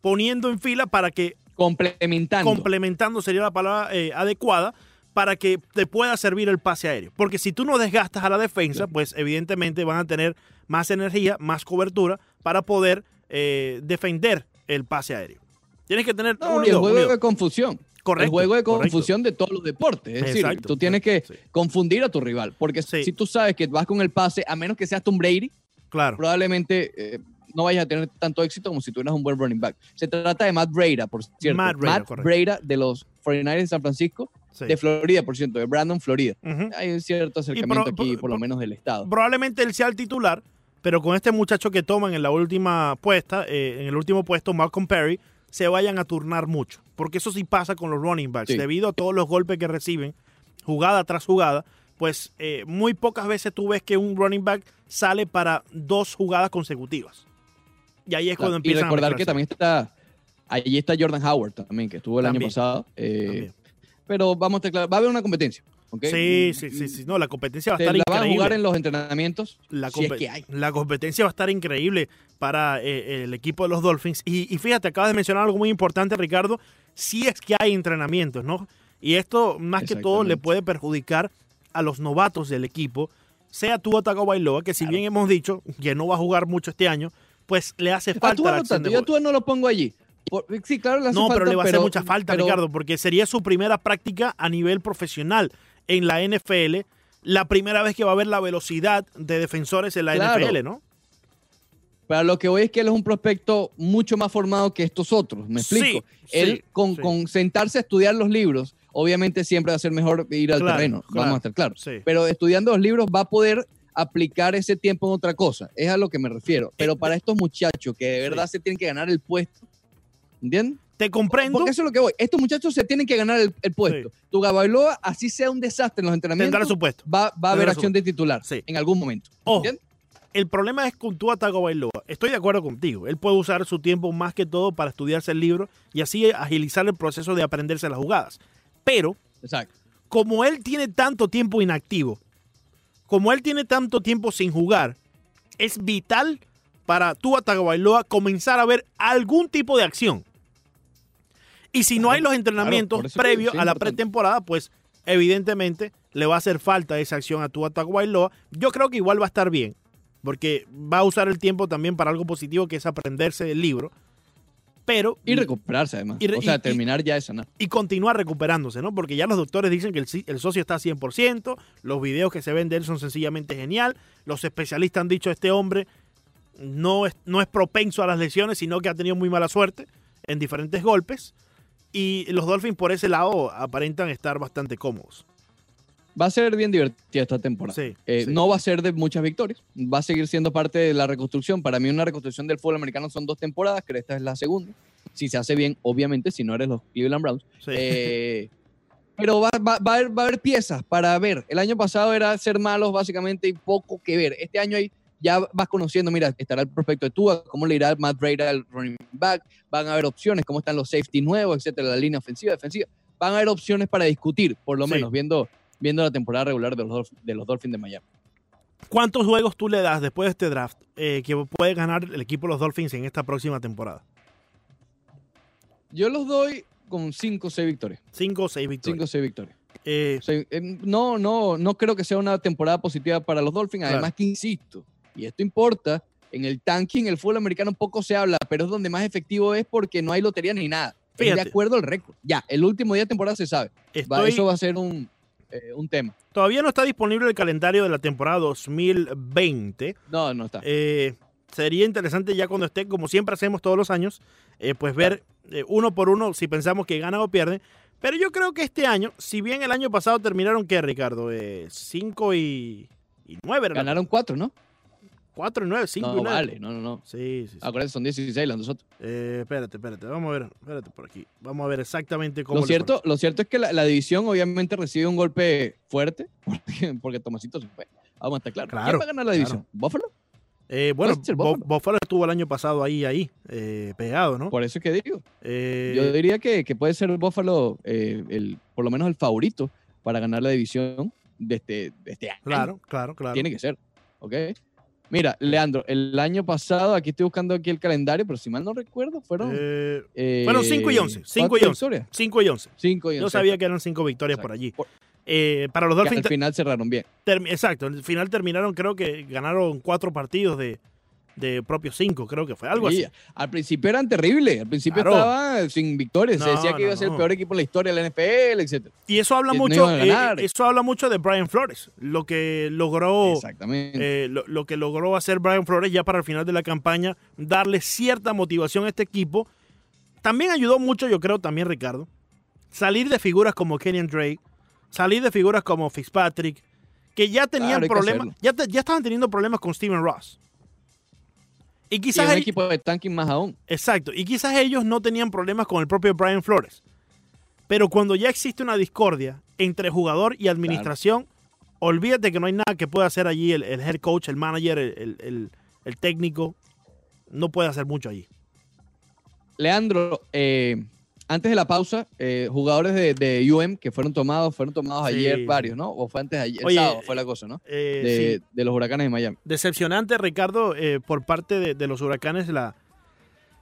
poniendo en fila para que Complementando. complementando sería la palabra adecuada para que te pueda servir el pase aéreo. Porque si tú no desgastas a la defensa, pues evidentemente van a tener más energía, más cobertura para poder eh, defender el pase aéreo. Tienes que tener No, un el juego de confusión. Correcto, el juego de correcto. confusión de todos los deportes. Es decir, tú tienes que sí. confundir a tu rival. Porque Sí. si tú sabes que vas con el pase, a menos que seas Tom Brady, Claro. probablemente eh, no vayas a tener tanto éxito como si tuvieras un buen running back. Se trata de Matt Breida, por cierto. Matt. Breida de los 49ers de San Francisco, sí. de Florida, por cierto, de Brandon, Florida. Hay un cierto acercamiento pro- aquí, por lo menos del estado. Probablemente él sea el titular, pero con este muchacho que toman en la última puesta, eh, en el último puesto, Malcolm Perry, se vayan a turnar mucho. Porque eso sí pasa con los running backs. Sí. Debido a todos los golpes que reciben, jugada tras jugada, pues eh, muy pocas veces tú ves que un running back sale para dos jugadas consecutivas. Y ahí es cuando y empiezan recordar a que también está, allí está Jordan Howard también, que estuvo el También, año pasado. eh. Pero vamos a claros, va a haber una competencia. Sí, sí, sí, sí. No, la competencia va a estar la van a increíble. jugar en los entrenamientos, la, si es que hay. la competencia va a estar increíble para eh, el equipo de los Dolphins. Y, y fíjate, acabas de mencionar algo muy importante, Ricardo. Si es que hay entrenamientos, ¿no? Y esto, más que todo, le puede perjudicar a los novatos del equipo sea Tua Tagovailoa, que si bien hemos dicho que no va a jugar mucho este año, pues le hace A falta la acción tanto, de yo a. Tua no lo pongo allí. Por- sí, claro, le hace No, falta, pero le va a hacer mucha falta, pero- Ricardo, porque sería su primera práctica a nivel profesional en la NFL, la primera vez que va a ver la velocidad de defensores en la Claro. NFL, ¿no? Pero lo que voy es que él es un prospecto mucho más formado que estos otros, ¿me explico? sí, él con, sí. con sentarse a estudiar los libros, obviamente siempre va a ser mejor ir al Claro, terreno, claro, vamos a estar claros. Pero estudiando los libros va a poder aplicar ese tiempo en otra cosa, es a lo que me refiero. Pero para estos muchachos que de verdad se tienen que ganar el puesto, ¿entiendes? Te comprendo. Porque eso es lo que voy. Estos muchachos se tienen que ganar el, el puesto. Tu Gabailoa, así sea un desastre en los entrenamientos, Tendrá su puesto. va, va a haber acción de titular Sí. en algún momento. ¿entiendes? el problema es con Tua Tagovailoa. Estoy de acuerdo contigo. Él puede usar su tiempo más que todo para estudiarse el libro y así agilizar el proceso de aprenderse las jugadas. Pero Exacto. como él tiene tanto tiempo inactivo, como él tiene tanto tiempo sin jugar, es vital para Tua Tagovailoa comenzar a ver algún tipo de acción. Y si no Claro, hay los entrenamientos digo, previos sí, a la pretemporada, pues evidentemente le va a hacer falta esa acción a Tua Tagovailoa. Yo creo que igual va a estar bien, porque va a usar el tiempo también para algo positivo que es aprenderse el libro. Pero Y recuperarse además. Y o sea, y- terminar ya de sanar. y continuar recuperándose, ¿no? Porque ya los doctores dicen que el, el socio está 100%, los videos que se ven de él son sencillamente genial, los especialistas han dicho este hombre no es, no es propenso a las lesiones, sino que ha tenido muy mala suerte en diferentes golpes, y los Dolphins por ese lado aparentan estar bastante cómodos. Va a ser bien divertida esta temporada. Sí, Eh, sí. No va a ser de muchas victorias. Va a seguir siendo parte de la reconstrucción. Para mí, una reconstrucción del fútbol americano son dos temporadas, que esta es la segunda. Si se hace bien, obviamente, si no eres los Cleveland Browns. Sí. Eh, pero va, va- va a haber, va a haber piezas para ver. El año pasado era ser malos, básicamente, y poco que ver. Este año hay, ya vas conociendo, mira, estará el prospecto de Tua, cómo le irá Matt Breda al running back, van a haber opciones, cómo están los safety nuevos, etcétera, la línea ofensiva, defensiva. Van a haber opciones para discutir, por lo Sí. menos, viendo, viendo la temporada regular de los, de los Dolphins de Miami. ¿Cuántos juegos tú le das después de este draft eh, que puede ganar el equipo de los Dolphins en esta próxima temporada? Yo los doy con 5 o 6 victorias. Cinco o seis 5 victorias. o 6 victorias. Eh, O sea, eh, no, no, no creo que sea una temporada positiva para los Dolphins. Claro. Además que insisto, y esto importa, en el tanking, el fútbol americano poco se habla, pero es donde más efectivo es porque no hay lotería ni nada. Es de Fíjate. acuerdo al récord. Ya, el último día de temporada se sabe. Va- eso va a ser un, eh, un tema. Todavía no está disponible el calendario de la temporada 2020. No, no está. Eh, sería interesante ya cuando esté, como siempre hacemos todos los años, eh, pues ver uno por uno si pensamos que gana o pierde. Pero yo creo que este año, si bien el año pasado terminaron, ¿qué, Ricardo? 5 y 9, Ganaron 4, ¿no? 4 y 9, 5 No, y 9. vale, no, no, no. Sí, sí, sí. Acuérdense, son 16 los nosotros. Eh, espérate, espérate, vamos a ver, espérate por aquí. Vamos a ver exactamente cómo. Lo cierto, lo cierto es que la, la división obviamente recibe un golpe fuerte porque, porque Tomasito se fue. Vamos a estar claros. Claro, ¿Quién va a ganar la claro. división? ¿Buffalo? fue. Eh, bueno, Buffalo. Buffalo estuvo el año pasado ahí, ahí, eh, pegado, ¿no? Por eso es que digo. Eh, Yo diría que, que puede ser Buffalo eh, el, por lo menos el favorito para ganar la división de este, de este año. claro, claro, claro. Tiene que ser. ¿Ok? Mira, Leandro, el año pasado, aquí estoy buscando aquí el calendario, pero si mal no recuerdo, fueron. Eh, eh, fueron cinco y once, cinco ¿cuántas y once. victorias? 5 y 11. 5 y 11. Yo sabía que eran 5 victorias por Exacto. allí. Por- Eh, para los Dolphins, al final cerraron bien. exacto, al final terminaron, creo que ganaron cuatro partidos de, de propios cinco, creo que fue algo así. Sí, Al principio eran terribles. Al principio Claro. estaba sin victorias. Se decía que iba a ser no. el peor equipo en la historia de la NFL, etc. Y eso habla Que mucho, eh, eso habla mucho de Brian Flores, lo que logró, Exactamente. eh, lo, lo que logró hacer Brian Flores ya para el final de la campaña, darle cierta motivación a este equipo. También ayudó mucho, yo creo, también Ricardo, salir de figuras como Kenyon Drake, salir de figuras como Fitzpatrick, que ya tenían Claro, problemas, ya, te- ya estaban teniendo problemas con Steven Ross. Y y quizás un equipo de tanking más aún. Exacto. Y quizás ellos no tenían problemas con el propio Brian Flores. Pero cuando ya existe una discordia entre jugador y administración, olvídate que no hay nada que pueda hacer allí el, el head coach, el manager, el, el- el- el técnico. No puede hacer mucho allí. Leandro, eh, antes de la pausa, eh, jugadores de, de UM que fueron tomados, fueron tomados Sí, ayer varios, ¿no? O fue antes de ayer, el Oye, sábado fue la cosa, ¿no? Eh, De, sí. de los huracanes de Miami. Decepcionante, Ricardo, eh, por parte de, de los huracanes, la,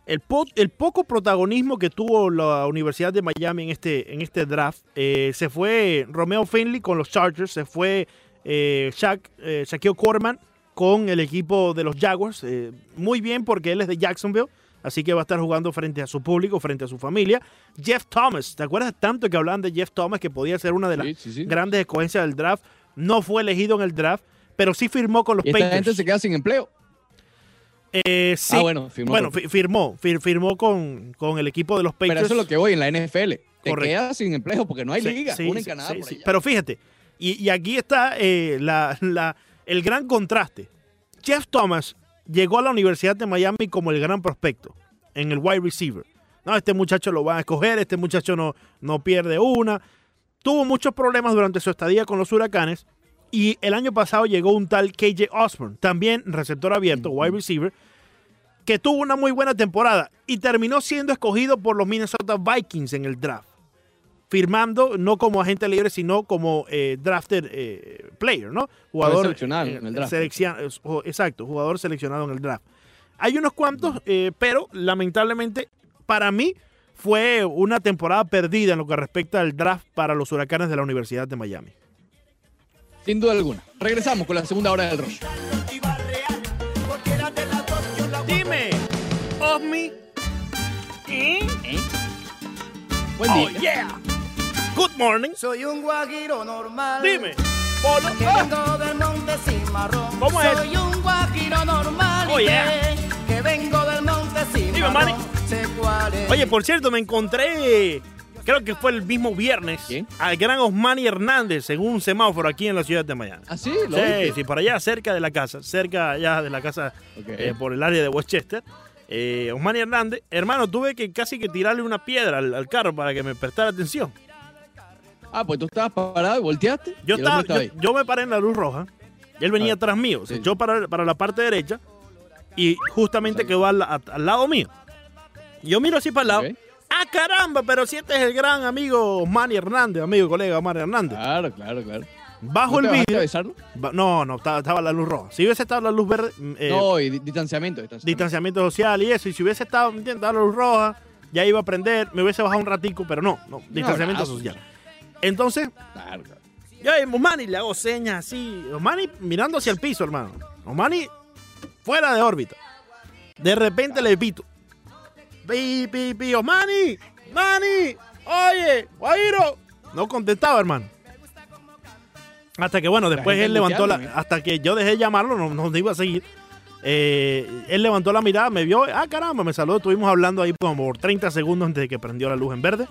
el, po- el poco protagonismo que tuvo la Universidad de Miami en este, en este draft. Eh, se fue Romeo Finley con los Chargers, se fue eh, Shaq, eh, Shaquille Quarterman con el equipo de los Jaguars. muy bien porque él es de Jacksonville, así que va a estar jugando frente a su público, frente a su familia. Jeff Thomas, ¿te acuerdas tanto que hablaban de Jeff Thomas que podía ser una de las Sí, sí, sí. grandes escogencias del draft? No fue elegido en el draft, pero sí firmó con los Y esta gente se queda sin empleo. Eh, sí. Ah, bueno, firmó Bueno, con- firmó, fir- firmó con, con el equipo de los Pero Patriots. eso es lo que voy en la NFL. Te Correcto. quedas sin empleo porque no hay liga. una en Canadá por allá. Pero fíjate, y, y aquí está eh, la- la- el gran contraste. Jeff Thomas llegó a la Universidad de Miami como el gran prospecto en el wide receiver. No, este muchacho lo van a escoger, este muchacho no, no pierde una. Tuvo muchos problemas durante su estadía con los huracanes. Y el año pasado llegó un tal KJ Osborne, también receptor abierto, wide receiver, que tuvo una muy buena temporada y terminó siendo escogido por los Minnesota Vikings en el draft firmando no como agente libre, sino como eh, drafted eh, player, ¿no? Jugador seleccionado en el draft. eh, o- exacto, jugador seleccionado en el draft. Hay unos cuantos, eh, pero lamentablemente para mí fue una temporada perdida en lo que respecta al draft para los huracanes de la Universidad de Miami. Sin duda alguna. Regresamos con la segunda hora del rush. Dime, Osmi. ¿Eh? Buen Oh, día. yeah. Good morning. Soy un guajiro normal. Dime, Polo. Que Ah, vengo del monte Cimarrón. ¿Cómo es? Soy un guajiro normal. y Oh, yeah. que, vengo del monte Cimarrón. Manny. Sé cuál es. Oye, por cierto, me encontré, creo que fue el mismo viernes, ¿Quién? al gran Osmani Hernández en un semáforo aquí en la ciudad de Miami. ¿Ah, sí? ¿Lo Sí, viste? sí, por allá cerca de la casa, cerca allá de la casa, eh, por el área de Westchester. Eh, Osmani Hernández, hermano, tuve que casi que tirarle una piedra al, al carro para que me prestara atención. Ah, pues tú estabas parado y volteaste. Yo, y el estaba, yo, yo me paré en la luz roja y él venía Ah, atrás mío, sí. echó para, para la parte derecha y justamente quedó al, a- al lado mío. Yo miro así para el lado. Ah, caramba, pero si este es el gran amigo Manny Hernández, amigo colega Manny Hernández. Claro, claro, claro. Bajo ¿No el te a vidrio. No, no, estaba, estaba la luz roja. Si hubiese estado la luz verde, mm, eh, no, y di- distanciamiento, distanciamiento. distanciamiento social y eso, y si hubiese estado, ¿me entiendes? Estaba la luz roja, ya iba a prender, me hubiese bajado un ratico, pero no, no, distanciamiento social. Entonces, yo a Osmani le hago señas así, Osmani mirando hacia el piso, hermano. Osmani fuera de órbita. De repente le pito. Pi, pi, pi, Osmani, Mani, oye, Guairo. No contestaba, hermano. Hasta que, bueno, después él levantó la. Hasta que yo dejé de llamarlo, no, no iba a seguir. Eh, él levantó la mirada, me vio, ah, caramba, me saludó. Estuvimos hablando ahí como por 30 segundos antes de que prendió la luz en verde.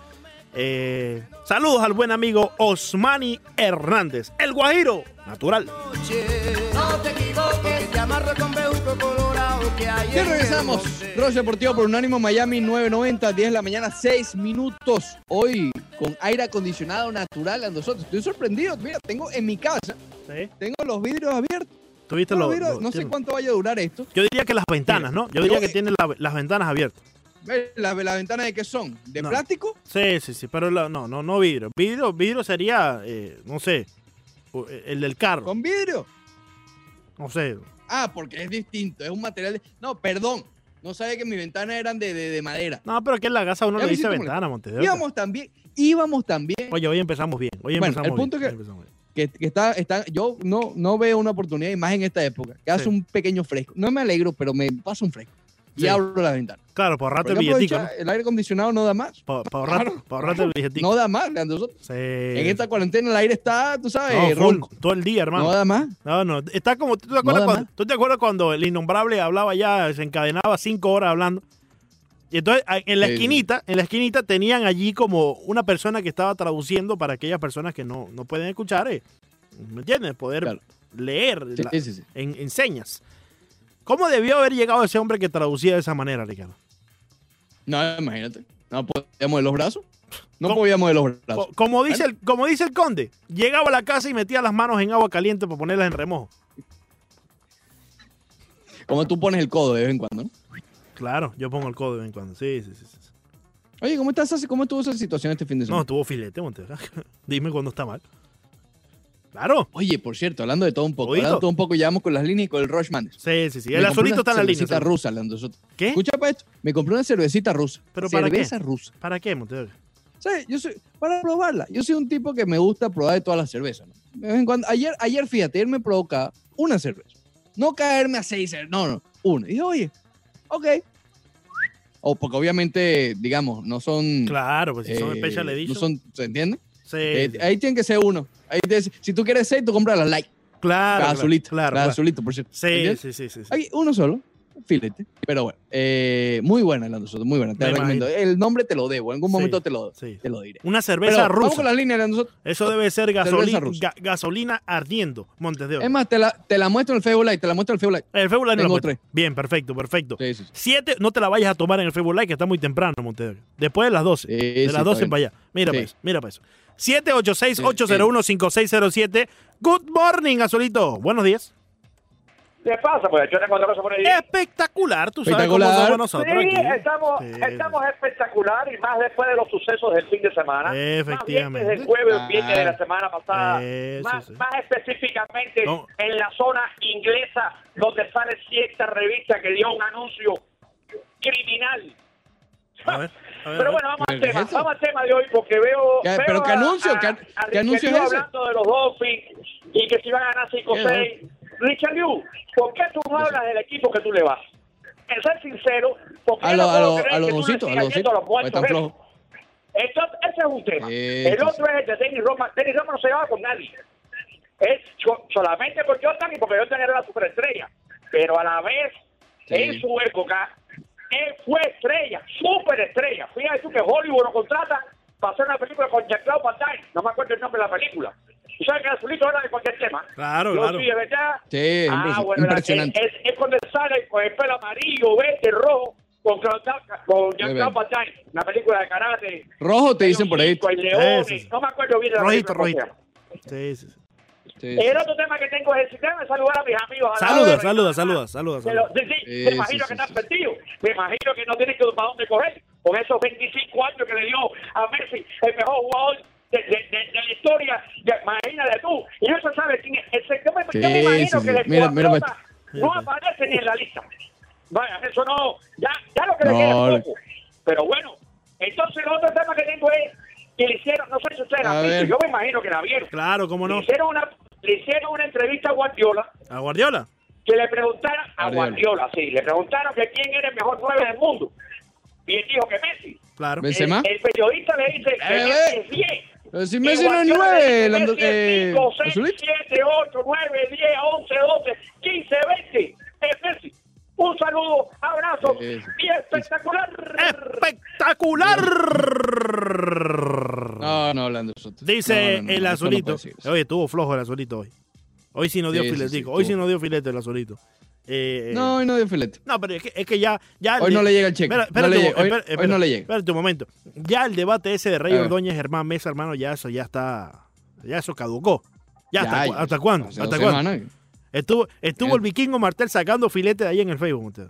Eh, saludos al buen amigo Osmani Hernández, el Guajiro, natural. No te equivoques, te amarro con colorado que hay Y en el regresamos. Rush Deportivo por Unánimo Miami 990, 10 de la mañana, 6 minutos. Hoy con aire acondicionado natural a nosotros. Estoy sorprendido. Mira, tengo en mi casa, tengo los vidrios abiertos. ¿Tuviste Los lo- vidrios- lo- no sé cuánto vaya a durar esto. Yo diría que las ventanas, ¿no? Yo diría Yo- que tiene la- las ventanas abiertas. ¿Las la ventanas de qué son? ¿De No. plástico? Sí, sí, sí, pero la- no, no, no vidrio. Vidrio, vidrio sería, eh, no sé, u- el del carro. ¿Con vidrio? No sé. Ah, porque es distinto. Es un material. de- No, perdón. No sabía que mis ventanas eran de, de- de madera. No, pero aquí en la casa uno le dice ventana, Montedero. Íbamos también, íbamos también. Oye, hoy empezamos bien. Hoy Bueno, empezamos el punto bien, que- hoy que, que está, está, yo no, no veo una oportunidad y más en esta época, que hace un pequeño fresco. No me alegro, pero me pasa un fresco. Y Sí. abro la ventana. Claro, para ahorrarte el billetico, El aire acondicionado no da más. Para ahorrarte, Claro, pa' ahorrarte el billetico. No da más, Leandro. Sí. En esta cuarentena el aire está, tú sabes, No, ronco. todo el día, hermano. No da más. No, no, está como, ¿tú te, acuerdas da cuando, más. ¿tú te acuerdas cuando el innombrable hablaba ya, se encadenaba cinco horas hablando? Y entonces en la Sí, sí. esquinita, en la esquinita tenían allí como una persona que estaba traduciendo para aquellas personas que no, no pueden escuchar, eh, ¿me entiendes? Poder Claro. leer la- sí, sí, sí. en, en señas. ¿Cómo debió haber llegado ese hombre que traducía de esa manera, Ricardo? No, imagínate. No podíamos de los brazos. No ¿Cómo? podíamos de los brazos. Co- como, dice el, como dice el conde, llegaba a la casa y metía las manos en agua caliente para ponerlas en remojo. Como tú pones el codo de vez en cuando, ¿no? Claro, yo pongo el codo de vez en cuando. Sí, sí, sí. sí. Oye, ¿cómo estás? ¿Cómo estuvo esa situación este fin de No, semana? tuvo filete, Montero. Dime cuándo está mal. Claro. Oye, por cierto, hablando de todo un poco, Oído. hablando de todo un poco, llevamos con las líneas y con el Rushman. Sí, sí, sí. Me El azulito está en la línea. rusa, Leandro Soto. ¿Qué? Escucha para esto. Me compré una cervecita rusa. ¿Pero para Cerveza rusa. ¿Para qué, Montero? ¿sabes? Yo soy, para probarla, yo soy un tipo que me gusta probar de todas las cervezas. ¿no? De vez en cuando- ayer, ayer, fíjate, ayer me provoca una cerveza. No caerme a seis, cervezas, no, no, una. Y dije, oye, ok. O porque obviamente, digamos, no son... Claro, pues si son eh, special no edition. son, ¿Se entiende? Sí, Eh, sí. ahí tiene que ser uno. Ahí te- si tú quieres seis, tú compras la light. claro, la azulita. claro, la azulita, por cierto. Sí, sí, sí, sí, sí. Hay uno solo, filete. Pero bueno, eh, muy buena la nosotros, muy buena. Te Me recomiendo. El nombre te lo debo, en algún momento te lo, sí. te lo diré. Una Pero cerveza vamos rusa. con la línea de nosotros. Eso debe ser gasolina, gasolina ardiendo, Montes de Oca. Es más, te la, te la muestro en el Facebook Live, te la muestro en el Facebook Live. El Facebook Live no puesto. Bien, perfecto, perfecto. Siete, no te la vayas a tomar en el Facebook Live, que está muy temprano, Montes de Oca. Después de las 12. Sí, de las 12 está para allá. Mira para eso, mira para eso. 786-801-5607. Good morning, Azulito. Buenos días. ¿Qué pasa? Pues yo tengo otra cosa por ahí. Espectacular, tú sabes cómo somos nosotros Sí, aquí. estamos, Sí, estamos espectacular y más después de los sucesos del fin de semana. Efectivamente. Más el jueves Ah. viernes de la semana pasada. Eso más, sí. más específicamente No. en la zona inglesa donde sale cierta revista que dio un anuncio criminal. A ver, ver, Pero bueno, vamos al ¿Qué es tema. Vamos al tema de hoy porque veo. ¿Qué- veo pero qué a- anuncio? a- ¿Qué- a qué Richard anuncio es hablando de los Dolphins y que si van a ganar 5-6. Richard Liu, ¿por qué tú no hablas del equipo que tú le vas? En ser sincero, porque A lo- no a lo- a los que dositos, a los dositos. los muertos, Están ¿eh? flojos. Esto, ese es un tema. El sí, otro es el de Dennis Roma. Dennis Roma no se lleva con nadie. Es so- solamente con Jordan y porque Jordan era la superestrella. Pero a la vez, Sí. en su época, él fue estrella, superestrella. Fíjate tú que Hollywood lo contrata para hacer una película con Jean-Claude Van Damme. No me acuerdo el nombre de la película. Tú sabes que el azulito era de cualquier tema. Claro, Yo claro. sí, de verdad. Sí, Ah, impresionante. bueno, impresionante. Es, es cuando sale con el pelo amarillo, verde, rojo, con, con Jean-Claude Van Damme. Una película de karate. Rojo te dicen por ahí. Hay leones, Sí, sí, sí. No me acuerdo bien de la Rojito, película. Sí, sí, sí. Sí, El otro tema que tengo es el sistema de saludar a mis amigos. a la Saluda, saluda, saluda, saluda. Sí, sí, Sí, me imagino sí, que sí, están sí. perdidos. Me imagino que no tienen que para dónde coger con esos 25 años que le dio a Messi, el mejor jugador de, de, de- de la historia. De, imagínate tú. Y no se sabe quién es. Ese, yo, me, yo me imagino sí, que sí. el Mira, mira, no aparece ni en la lista. Vaya, eso no. Ya, ya lo que le No, queda le- es poco. Pero bueno, entonces el otro tema que tengo es que le hicieron, no sé si ustedes la han visto, yo me imagino que la vieron. Claro, cómo Le no. hicieron una, le hicieron una entrevista a Guardiola ¿A Guardiola? que le preguntaron a Guardiola. Sí, le preguntaron que quién era el mejor nueve del mundo. Y él dijo que Messi. Claro. ¿Ves? El, ¿Benzema? el periodista le dice que Eh, Messi eh. es 10. Pero si Messi no es Guardiola le nueve, dice, Lando- Messi es eh, 5, 6, Azulito. 7, 8, 9, 10, 11, 12, 15, 20. Es Messi. Un saludo, abrazo y espectacular. ¡Espectacular! No, no, hablando nosotros. Dice No, no, no, el azulito. Oye, estuvo flojo el azulito hoy. Hoy sí no dio Sí, sí, hoy sí estuvo. no dio filete el azulito. Eh, No, hoy no dio filete. No, pero es que, es que ya, ya Hoy no le llega el cheque. Espera, No espérate le un- llega. Hoy- espera- hoy espera- no le llega. Espérate un momento. Ya el debate ese de Rey. Ordóñez, Germán Mesa, hermano, ya eso ya está. Ya eso caducó. Ya, Ya, hasta, ya, ¿hasta cuándo? ¿Hasta cuándo? Estuvo, estuvo Eh. el vikingo Martel sacando filete de ahí en el Facebook. usted.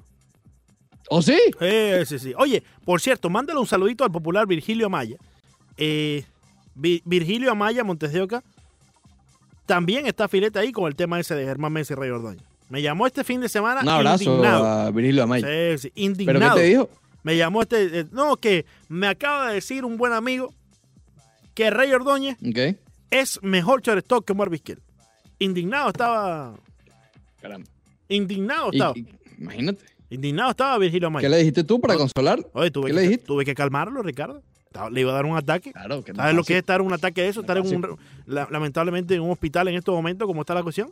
¿Oh, sí? Eh, sí, sí. Oye, por cierto, mándale un saludito al popular Virgilio Amaya. Eh, Vi- Virgilio Amaya, Montes de Oca, también está filete ahí con el tema ese de Germán Messi y Rey Ordóñez. Me llamó este fin de semana Un abrazo indignado. a Virgilio Amaya. Sí, sí, ¿Pero indignado. qué te dijo? Me llamó este. eh, no, que me acaba de decir un buen amigo que Rey Ordóñez es mejor shortstop que Omar Vizquel. Indignado estaba. Caramba. Indignado Y- estaba. y- imagínate. indignado estaba Virgilio ¿Qué Amaya. le dijiste tú para consolar? Oye, tuve qué que, le dijiste? tuve que calmarlo, Ricardo. Le iba a dar un ataque. Claro, que no ¿Sabes lo que es estar en un ataque de eso? No Estar en un, la- lamentablemente en un hospital en estos momentos, como está la cuestión.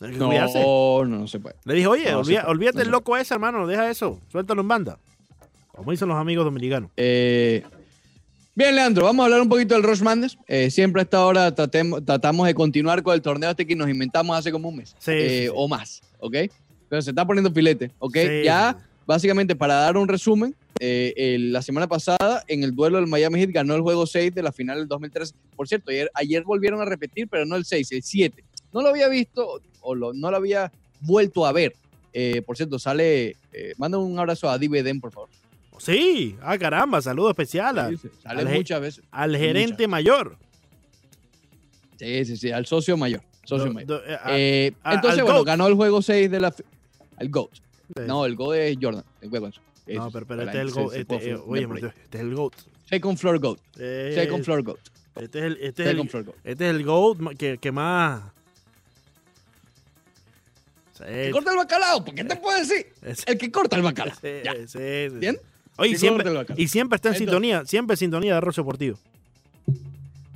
No, no, no se puede. Le dije, oye, No, olvida- olvídate no el loco ese, hermano, deja eso. Suéltalo en banda. Como dicen los amigos dominicanos. Eh, bien, Leandro, vamos a hablar un poquito del Rush Madness. Eh, siempre a esta hora tratemos- tratamos de continuar con el torneo este que nos inventamos hace como un mes Sí, eh, sí, sí. o más, ¿ok? Pero se está poniendo filete, ¿ok? Ya, básicamente, para dar un resumen, eh, la semana pasada, en el duelo del Miami Heat, ganó el juego 6 de la final del 2013. Por cierto, ayer, ayer volvieron a repetir, pero no el 6, el 7. No lo había visto o lo- no lo había vuelto a ver. Eh, por cierto, sale, eh, manda un abrazo a Diveden, por favor. Sí, ah, caramba, saludo especial a- Sí, sí, Sale al muchas veces. al gerente mayor. Sí, sí, sí, al socio mayor. Socio Do- mayor. do- eh, a- Eh, a- entonces, al bueno, GOAT. ganó el juego 6 de la. El GOAT. sí. No, el GOAT es Jordan. El. No, pero, pero este es el GOAT. Este, eh, ofender oye, este es el GOAT. Sí, Second Floor Goat. Eh, Second Floor Goat. Este es el, este es el, Floor Goat. este es el GOAT que, que más. Sí, ¿Que corta el bacalao? ¿Por qué te puedo decir? es- El que corta el bacalao. sí, Ya. sí, sí. ¿Bien? Oye, siempre, y siempre está en Entonces- sintonía, siempre en sintonía de Roche Deportivo.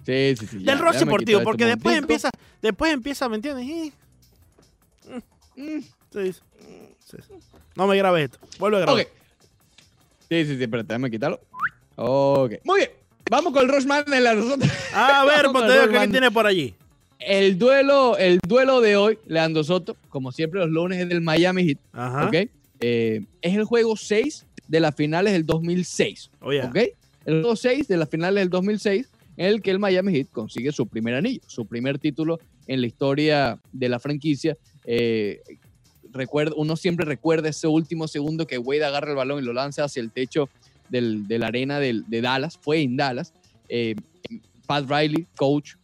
Sí, sí, sí. Del Roche Deportivo, porque este después momentico. empieza, después empieza, ¿me entiendes? Mm, sí, sí. No me grabes esto. Vuelve a grabar. Ok. Sí, sí, sí, espérate, déjame quitarlo. Ok. Muy bien. Vamos con el Rochman de la. A ver, el ¿qué tiene por allí? El duelo, el duelo de hoy, Leandro Soto, como siempre los lunes es del Miami Heat, Ajá. ¿ok? Eh, es el juego 6 de las finales del 2006, Oye, ¿ok? El juego 6 de las finales del 2006 en el que el Miami Heat consigue su primer anillo, su primer título en la historia de la franquicia. Eh, recuerda, uno siempre recuerda ese último segundo que Wade agarra el balón y lo lanza hacia el techo del- de la arena del- de Dallas, fue en Dallas. Eh, Pat Riley, coach,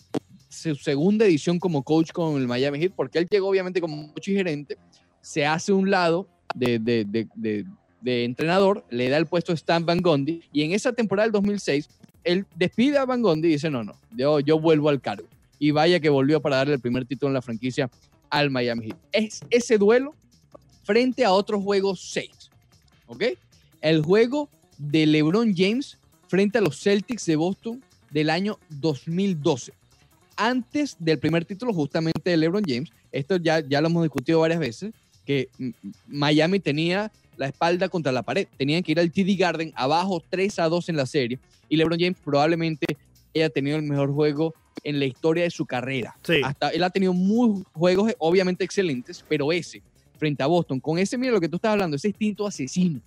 su segunda edición como coach con el Miami Heat, porque él llegó obviamente como coach y gerente, se hace un lado de, de- de- de- entrenador, le da el puesto a Stan Van Gundy, y en esa temporada del 2006, él despide a Van Gundy y dice, no, no, yo, yo vuelvo al cargo. Y vaya que volvió para darle el primer título en la franquicia al Miami Heat. Es ese duelo frente a otro juego 6, ¿ok? El juego de LeBron James frente a los Celtics de Boston del año 2012 antes del primer título justamente de LeBron James. Esto ya, ya lo hemos discutido varias veces, que Miami tenía la espalda contra la pared. Tenían que ir al TD Garden abajo 3 a 2 en la serie. Y LeBron James probablemente haya tenido el mejor juego en la historia de su carrera. Sí. Hasta él ha tenido muy juegos obviamente excelentes, pero ese frente a Boston, con ese, mira lo que tú estás hablando, ese instinto asesino.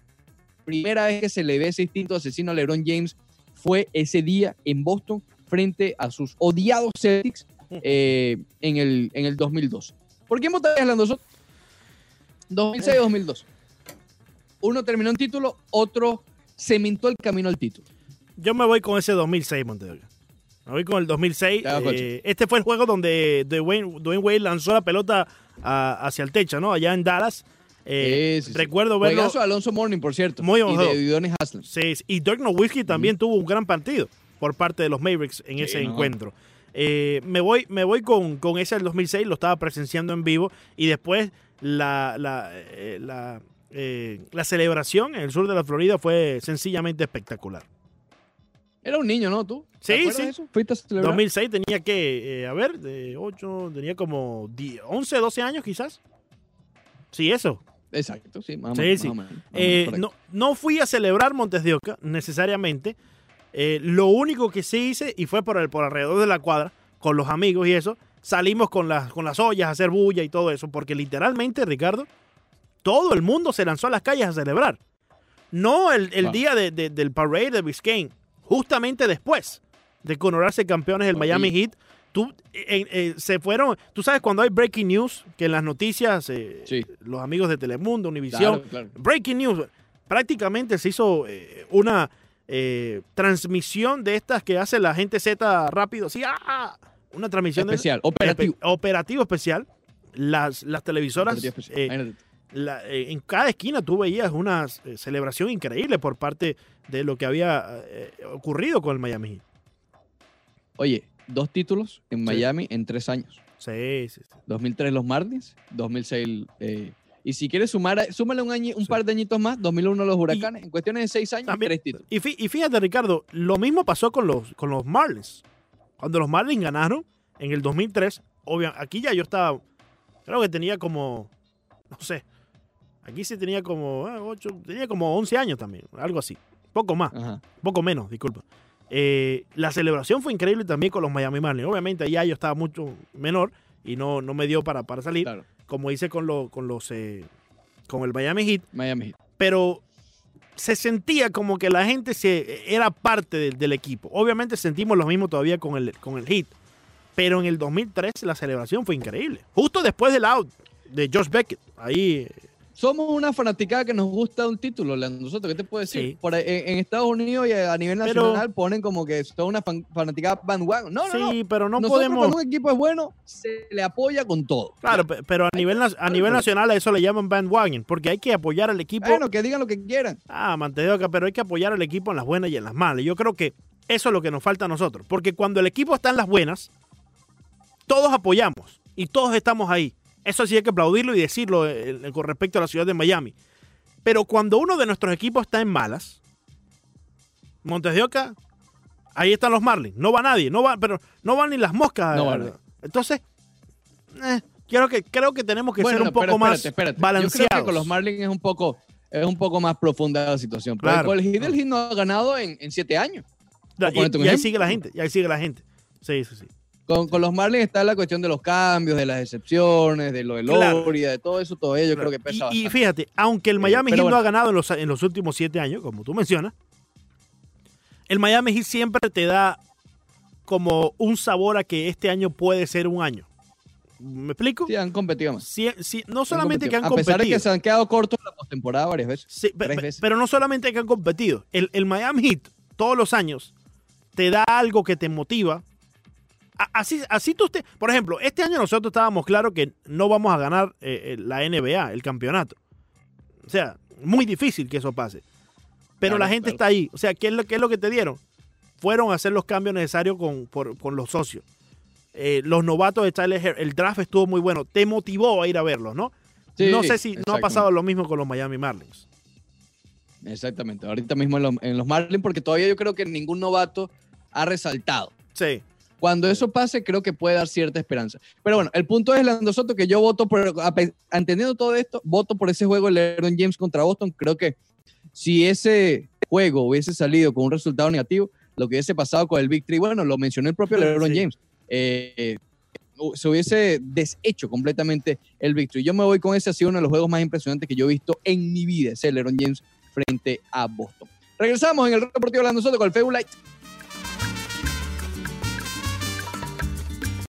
Primera vez que se le ve ese instinto asesino a LeBron James fue ese día en Boston frente a sus odiados Celtics eh, en, el, en el 2002. ¿Por qué estás hablando nosotros? 2006-2002. Uno terminó en título, otro cementó el camino al título. yo me voy con ese 2006, Montedeo. Me voy con el 2006. Ya, coche. Eh, este fue el juego donde Dwayne, Dwayne Wade lanzó la pelota a- hacia el techo, ¿no? Allá en Dallas. Eh, Sí, sí, sí. recuerdo verlo. Juegazo Alonso Morning, por cierto. Muy y buen de. Udonis Haslem. Sí, sí. y Dirk Nowitzki también tuvo un gran partido por parte de los Mavericks en Sí, ese no. encuentro. Eh, me voy, me voy con, con ese del 2006, lo estaba presenciando en vivo y después la, la, eh, la, eh, la celebración en el sur de la Florida fue sencillamente espectacular. Era un niño, ¿no? ¿Tú? Sí, ¿Te acuerdas sí. eso? ¿Fuiste a celebrar? 2006 tenía que, eh, a ver, de 8, tenía como 10, 11, 12 años quizás. Sí, eso. Exacto, sí, más Sí, menos, sí. más más Eh, menos, no, no fui a celebrar Montes de Oca necesariamente. Eh, lo único que sí hice, y fue por, el, por alrededor de la cuadra, con los amigos y eso, salimos con las, con las ollas a hacer bulla y todo eso, porque literalmente, Ricardo, todo el mundo se lanzó a las calles a celebrar. No el, el Wow. día de- de- del parade de Biscayne, justamente después de coronarse campeones del. Miami Heat. Tú, eh, eh, se fueron, tú sabes cuando hay breaking news, que en las noticias, eh, Sí. los amigos de Telemundo, Univisión, Claro, claro. Breaking news. Prácticamente se hizo una transmisión de estas que hace la gente Z rápido. Sí, ¡ah! Una transmisión de- Especial, operativo. espe- operativo especial. Las, las televisoras, especial. Eh, la- eh, en cada esquina tú veías una eh, celebración increíble por parte de lo que había eh, ocurrido con el Miami Heat. Oye, dos títulos en Miami en tres años. Sí, sí, sí. 2003 los Marlins, 2006... eh, y si quieres sumar, súmale un, año, un Sí. par de añitos más, 2001 los Huracanes. en cuestiones de seis años, También- tres títulos. Y, fí- y fíjate, Ricardo, lo mismo pasó con los, con los Marlins. Cuando los Marlins ganaron en el 2003, obvio, aquí ya yo estaba, creo que tenía como, no sé, aquí sí tenía como, ocho, tenía como 11 años también, algo así, poco más, Ajá. poco menos, disculpa. Eh, la celebración fue increíble también con los Miami Marlins. Obviamente allá yo estaba mucho menor y no, no me dio para, para salir, Claro, como hice con, lo- con los... eh, con el Miami Heat, Miami Heat. pero se sentía como que la gente se, era parte del, del equipo. Obviamente sentimos lo mismo todavía con el, con el Heat, pero en el 2003 la celebración fue increíble. Justo después del out de Josh Beckett, ahí eh, somos una fanaticada que nos gusta un título, Soto. ¿Qué te puedo decir? Sí. Por en, en Estados Unidos y a nivel Pero- nacional ponen como que son una fan- fanaticada bandwagon. No, no, no. pero no Nosotros podemos. cuando un equipo es bueno, se le apoya con todo. Claro, pe- pero a nivel, a nivel nacional a eso le llaman bandwagon, porque hay que apoyar al equipo. Bueno, que digan lo que quieran. Ah, Mantedoca, pero hay que apoyar al equipo en las buenas y en las malas. Yo creo que eso es lo que nos falta a nosotros, porque cuando el equipo está en las buenas, todos apoyamos y todos estamos ahí. Eso sí hay que aplaudirlo y decirlo eh, eh, con respecto a la ciudad de Miami. Pero cuando uno de nuestros equipos está en malas, Montes de Oca, ahí están los Marlins. No va nadie, no va, pero no van ni las moscas. No eh. Entonces, eh, creo que creo que tenemos que Bueno, ser un poco pero más espérate, espérate. Yo balanceados. creo que con los Marlins es un poco, es un poco más profunda la situación. Claro. con el Heat, no ha ganado en, en siete años. Y, ahí sigue la gente, y ahí sigue la gente. Sí, sí, sí. Con, con los Marlins está la cuestión de los cambios, de las excepciones, de lo de Claro. Loria, de todo eso, todo ello creo que pesa y, y fíjate, aunque el Miami Heat no ha ganado en los, en los últimos siete años, como tú mencionas, el Miami Heat siempre te da como un sabor a que este año puede ser un año. ¿Me explico? Sí, han competido más. Sí, sí, no Han solamente que han A competido. pesar de que se han quedado cortos en la postemporada varias veces. Sí, tres veces. pero no solamente que han competido. El, el Miami Heat, todos los años, te da algo que te motiva. Así, así tú estés. Por ejemplo, este año nosotros estábamos claros que no vamos a ganar eh, eh, la NBA, el campeonato. O sea, muy difícil que eso pase. Pero Claro, la gente claro. está ahí. O sea, ¿qué es, lo, qué es lo que te dieron? Fueron a hacer los cambios necesarios con, por- con los socios. Eh, los novatos de Tyler el draft estuvo muy bueno. Te motivó a ir a verlos, ¿no? Sí, no sé si no ha pasado lo mismo con los Miami Marlins. Exactamente. Ahorita mismo en, los- en los Marlins, porque todavía yo creo que ningún novato ha resaltado. Sí. Cuando eso pase, creo que puede dar cierta esperanza. Pero bueno, el punto es, Lando Soto, que yo voto por, entendiendo todo esto, voto por ese juego de LeBron James contra Boston. Creo que si ese juego hubiese salido con un resultado negativo, lo que hubiese pasado con el Victory, bueno, lo mencionó el propio LeBron Sí. James, eh, hu- se hubiese deshecho completamente el Victory. Yo me voy con ese, ha sido uno de los juegos más impresionantes que yo he visto en mi vida, ese LeBron James frente a Boston. Regresamos en el Reportivo Lando Soto con el Light.